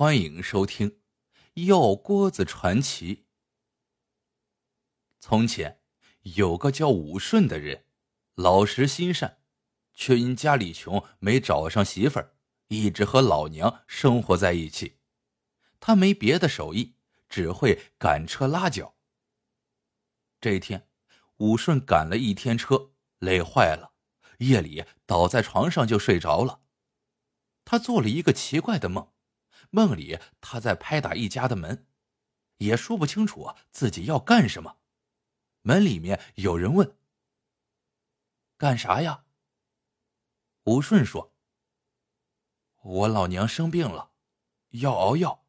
欢迎收听《药锅子传奇》。从前有个叫武顺的人，老实心善，却因家里穷没找上媳妇儿，一直和老娘生活在一起。他没别的手艺，只会赶车拉脚。这一天，武顺赶了一天车，累坏了，夜里倒在床上就睡着了。他做了一个奇怪的梦。梦里，他在拍打一家的门，也说不清楚自己要干什么。门里面有人问：“干啥呀？”武顺说：“我老娘生病了，要熬药。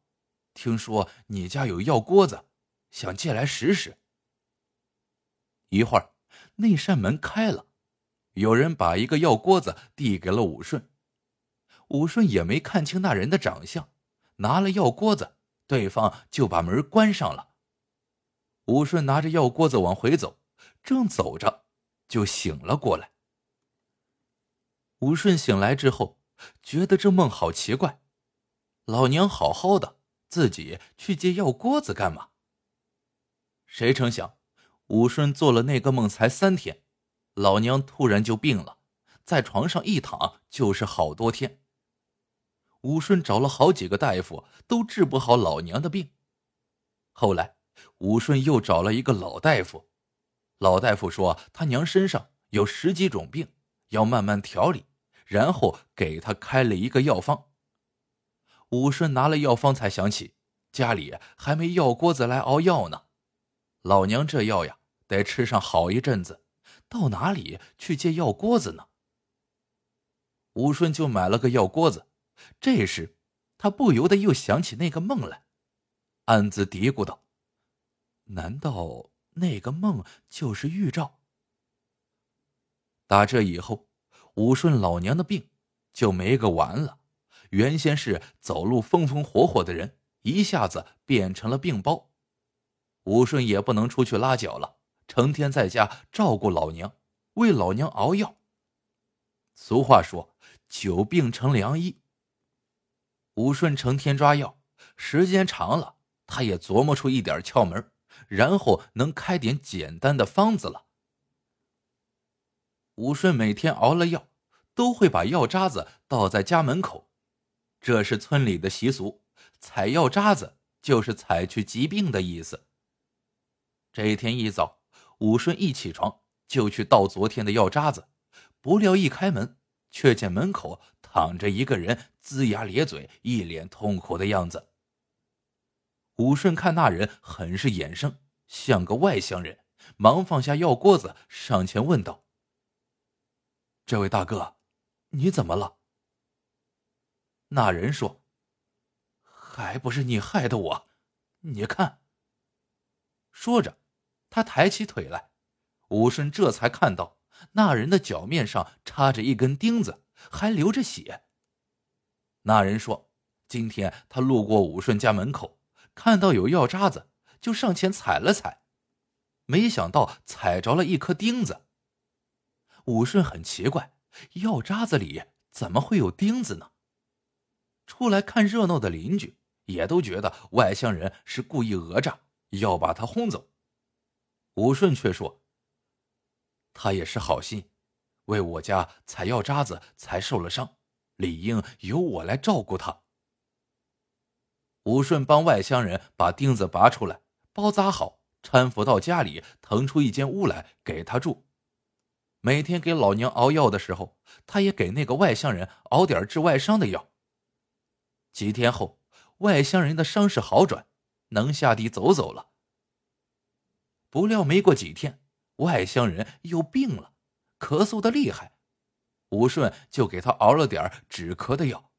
听说你家有药锅子，想借来使使。”一会儿，那扇门开了，有人把一个药锅子递给了武顺。武顺也没看清那人的长相。拿了药锅子，对方就把门关上了。武顺拿着药锅子往回走，正走着，就醒了过来。武顺醒来之后，觉得这梦好奇怪，老娘好好的，自己去借药锅子干嘛？谁成想，武顺做了那个梦才三天，老娘突然就病了，在床上一躺就是好多天。武顺找了好几个大夫，都治不好老娘的病。后来，武顺又找了一个老大夫，老大夫说他娘身上有十几种病，要慢慢调理，然后给他开了一个药方。武顺拿了药方，才想起家里还没药锅子来熬药呢。老娘这药呀，得吃上好一阵子，到哪里去借药锅子呢？武顺就买了个药锅子。这时，他不由得又想起那个梦来，暗自嘀咕道：“难道那个梦就是预兆？”打这以后，武顺老娘的病就没个完了。原先是走路风风火火的人，一下子变成了病包。武顺也不能出去拉脚了，成天在家照顾老娘，为老娘熬药。俗话说：“久病成良医。”武顺成天抓药，时间长了，他也琢磨出一点窍门，然后能开点简单的方子了。武顺每天熬了药，都会把药渣子倒在家门口，这是村里的习俗。采药渣子就是采去疾病的意思。这一天一早，武顺一起床就去倒昨天的药渣子，不料一开门，却见门口。躺着一个人，龇牙咧嘴，一脸痛苦的样子。武顺看那人很是眼生，像个外乡人，忙放下药锅子，上前问道：“这位大哥，你怎么了？”那人说：“还不是你害的我，你看。”说着，他抬起腿来，武顺这才看到那人的脚面上插着一根钉子。还流着血。那人说：“今天他路过武顺家门口，看到有药渣子，就上前踩了踩，没想到踩着了一颗钉子。”武顺很奇怪，药渣子里怎么会有钉子呢？出来看热闹的邻居也都觉得外乡人是故意讹诈，要把他轰走。武顺却说：“他也是好心。”为我家采药渣子才受了伤，理应由我来照顾他。武顺帮外乡人把钉子拔出来，包扎好，搀扶到家里，腾出一间屋来给他住。每天给老娘熬药的时候，他也给那个外乡人熬点治外伤的药。几天后，外乡人的伤势好转，能下地走走了。不料没过几天，外乡人又病了。咳嗽的厉害，武顺就给他熬了点止咳的药。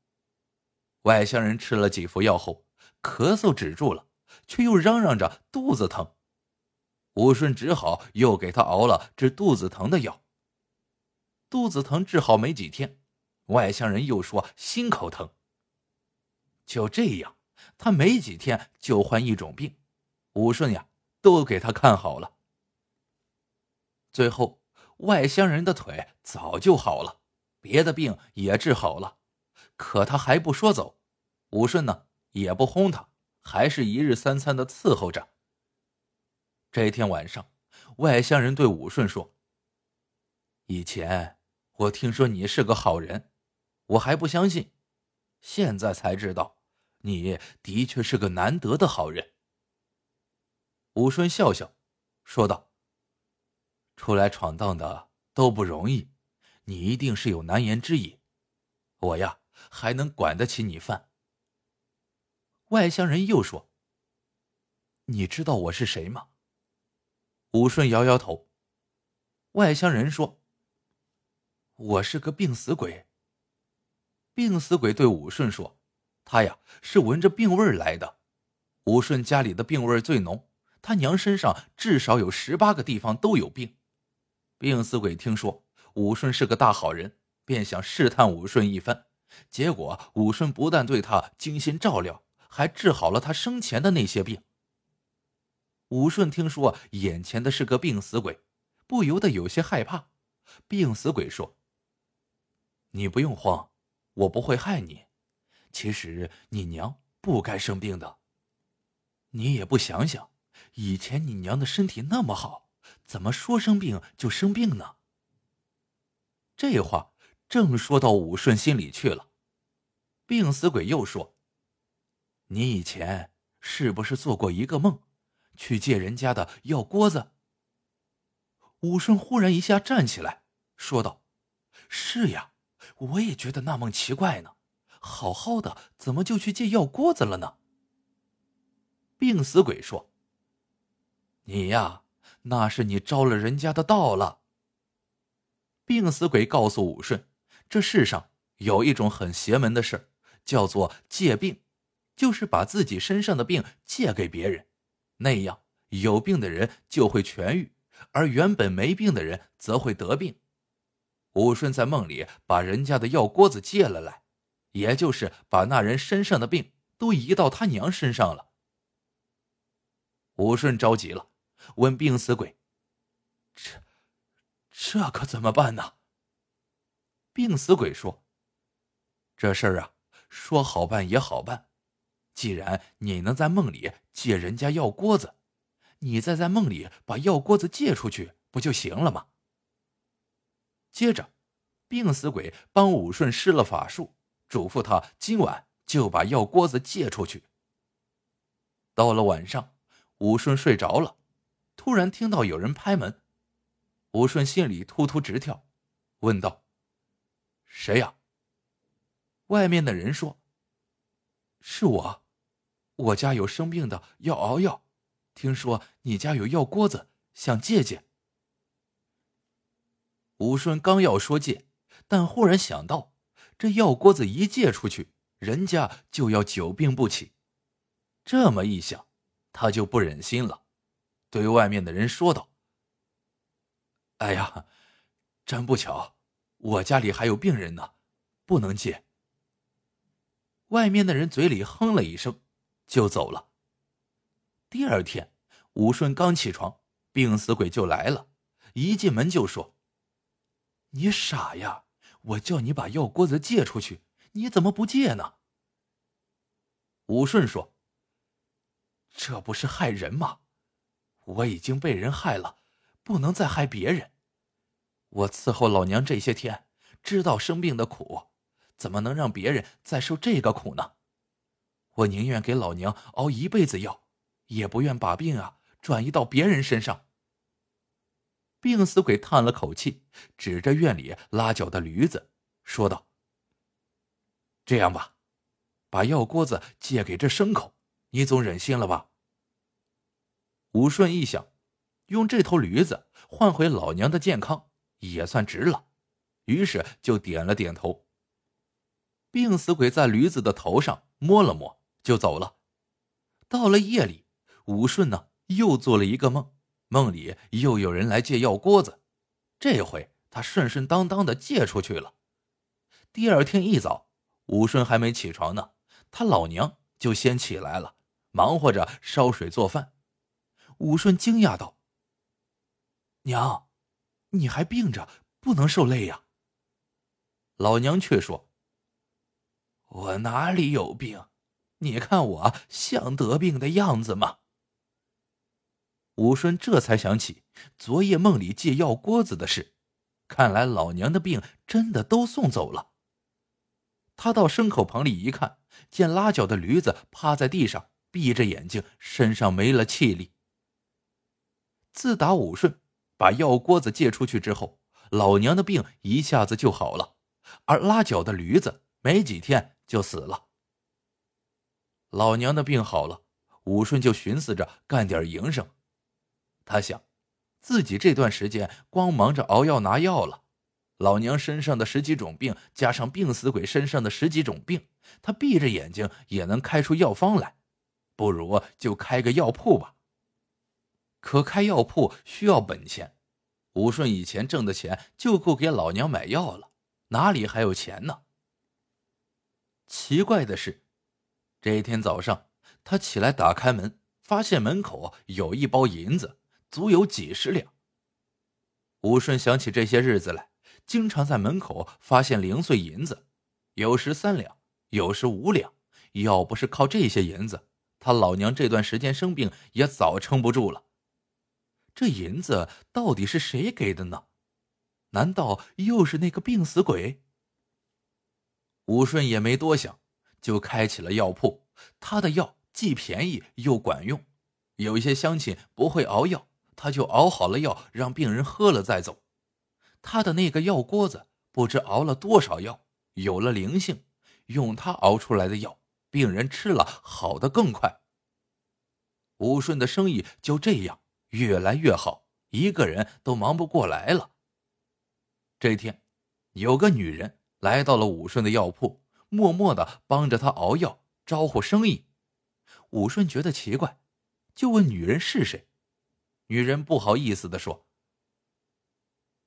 外乡人吃了几服药后，咳嗽止住了，却又嚷嚷着肚子疼。武顺只好又给他熬了治肚子疼的药。肚子疼治好没几天，外乡人又说心口疼。就这样，他没几天就患一种病，武顺呀都给他看好了。最后。外乡人的腿早就好了，别的病也治好了，可他还不说走。武顺呢，也不轰他，还是一日三餐的伺候着。这天晚上，外乡人对武顺说：“以前我听说你是个好人，我还不相信，现在才知道，你的确是个难得的好人。”武顺笑笑，说道：“出来闯荡的都不容易，你一定是有难言之隐，我呀还能管得起你饭。”外乡人又说：“你知道我是谁吗？”武顺摇摇头。外乡人说：“我是个病死鬼。”病死鬼对武顺说：“他呀是闻着病味来的。武顺家里的病味最浓，他娘身上至少有十八个地方都有病。”病死鬼听说武顺是个大好人，便想试探武顺一番。结果武顺不但对他精心照料，还治好了他生前的那些病。武顺听说眼前的是个病死鬼，不由得有些害怕。病死鬼说：“你不用慌，我不会害你。其实你娘不该生病的。你也不想想，以前你娘的身体那么好，怎么说生病就生病呢？”这话正说到武顺心里去了。病死鬼又说：“你以前是不是做过一个梦？”去借人家的药锅子。武顺忽然一下站起来，说道：“是呀，我也觉得那梦奇怪呢。好好的，怎么就去借药锅子了呢？”病死鬼说：“你呀，那是你招了人家的道了。”病死鬼告诉武顺：“这世上有一种很邪门的事叫做借病，就是把自己身上的病借给别人。”那样有病的人就会痊愈，而原本没病的人则会得病。武顺在梦里把人家的药锅子借了来，也就是把那人身上的病都移到他娘身上了。武顺着急了，问病死鬼：“这，这可怎么办呢？”病死鬼说：“这事儿啊，说好办也好办。”既然你能在梦里借人家药锅子，你再在梦里把药锅子借出去，不就行了吗？接着，病死鬼帮武顺施了法术，嘱咐他今晚就把药锅子借出去。到了晚上，武顺睡着了，突然听到有人拍门，武顺心里突突直跳，问道：“谁呀？”外面的人说：“是我。”我家有生病的要熬药，听说你家有药锅子，想借借。武顺刚要说借，但忽然想到，这药锅子一借出去，人家就要久病不起。这么一想，他就不忍心了，对外面的人说道：“哎呀，真不巧，我家里还有病人呢，不能借。”外面的人嘴里哼了一声。就走了。第二天，武顺刚起床，病死鬼就来了。一进门就说：“你傻呀！我叫你把药锅子借出去，你怎么不借呢？”武顺说：“这不是害人吗？我已经被人害了，不能再害别人。我伺候老娘这些天，知道生病的苦，怎么能让别人再受这个苦呢？”我宁愿给老娘熬一辈子药，也不愿把病啊转移到别人身上。病死鬼叹了口气，指着院里拉脚的驴子，说道：“这样吧，把药锅子借给这牲口，你总忍心了吧？”武顺一想，用这头驴子换回老娘的健康，也算值了，于是就点了点头。病死鬼在驴子的头上摸了摸。就走了。到了夜里，武顺呢又做了一个梦，梦里又有人来借药锅子，这回他顺顺当当的借出去了。第二天一早，武顺还没起床呢，他老娘就先起来了，忙活着烧水做饭。武顺惊讶道：“娘，你还病着，不能受累呀。”老娘却说：“我哪里有病？”你看我像得病的样子吗？武顺这才想起昨夜梦里借药锅子的事，看来老娘的病真的都送走了。他到牲口棚里一看，见拉脚的驴子趴在地上，闭着眼睛，身上没了气力。自打武顺把药锅子借出去之后，老娘的病一下子就好了，而拉脚的驴子没几天就死了。老娘的病好了，武顺就寻思着干点营生。他想，自己这段时间光忙着熬药拿药了，老娘身上的十几种病，加上病死鬼身上的十几种病，他闭着眼睛也能开出药方来，不如就开个药铺吧。可开药铺需要本钱，武顺以前挣的钱就够给老娘买药了，哪里还有钱呢？奇怪的是，这天早上他起来打开门，发现门口有一包银子。足有几十两。武顺想起这些日子来，经常在门口发现零碎银子，有时三两，有时五两。要不是靠这些银子，他老娘这段时间生病也早撑不住了。这银子到底是谁给的呢？难道又是那个病死鬼？武顺也没多想，就开起了药铺。他的药既便宜又管用，有一些乡亲不会熬药。他就熬好了药，让病人喝了再走。他的那个药锅子不知熬了多少药，有了灵性。用他熬出来的药，病人吃了好的更快。武顺的生意就这样越来越好，一个人都忙不过来了。这天，有个女人来到了武顺的药铺，默默的帮着他熬药，招呼生意。武顺觉得奇怪，就问女人是谁。女人不好意思的说：“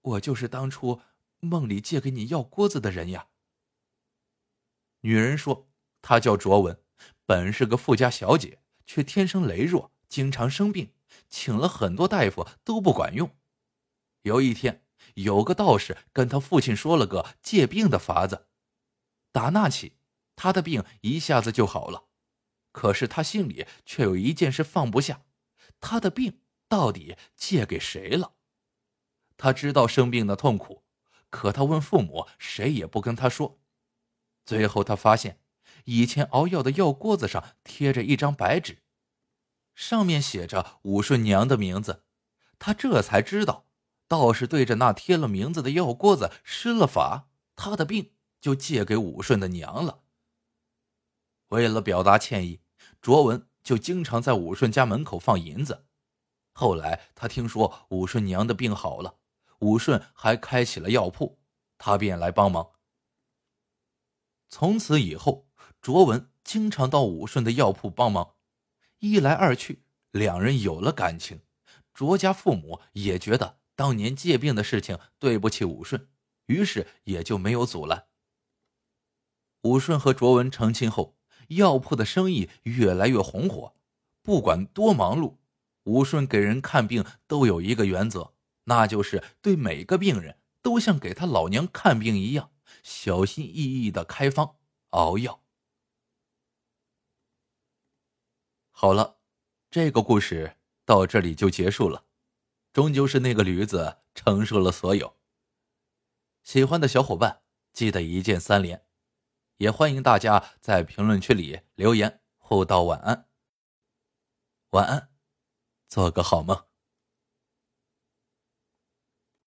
我就是当初梦里借给你药锅子的人呀。”女人说：“她叫卓文，本是个富家小姐，却天生羸弱，经常生病，请了很多大夫都不管用。有一天，有个道士跟他父亲说了个借病的法子，打那起，他的病一下子就好了。可是他心里却有一件事放不下，他的病。”到底借给谁了？他知道生病的痛苦，可他问父母，谁也不跟他说。最后，他发现以前熬药的药锅子上贴着一张白纸，上面写着武顺娘的名字。他这才知道，道士对着那贴了名字的药锅子施了法，他的病就借给武顺的娘了。为了表达歉意，卓文就经常在武顺家门口放银子。后来他听说武顺娘的病好了，武顺还开起了药铺，他便来帮忙。从此以后，卓文经常到武顺的药铺帮忙，一来二去，两人有了感情。卓家父母也觉得当年借病的事情对不起武顺，于是也就没有阻拦。武顺和卓文成亲后，药铺的生意越来越红火，不管多忙碌。武顺给人看病都有一个原则，那就是对每个病人都像给他老娘看病一样，小心翼翼的开方熬药。好了，这个故事到这里就结束了。终究是那个驴子承受了所有。喜欢的小伙伴记得一键三连，也欢迎大家在评论区里留言互道晚安。晚安。做个好梦。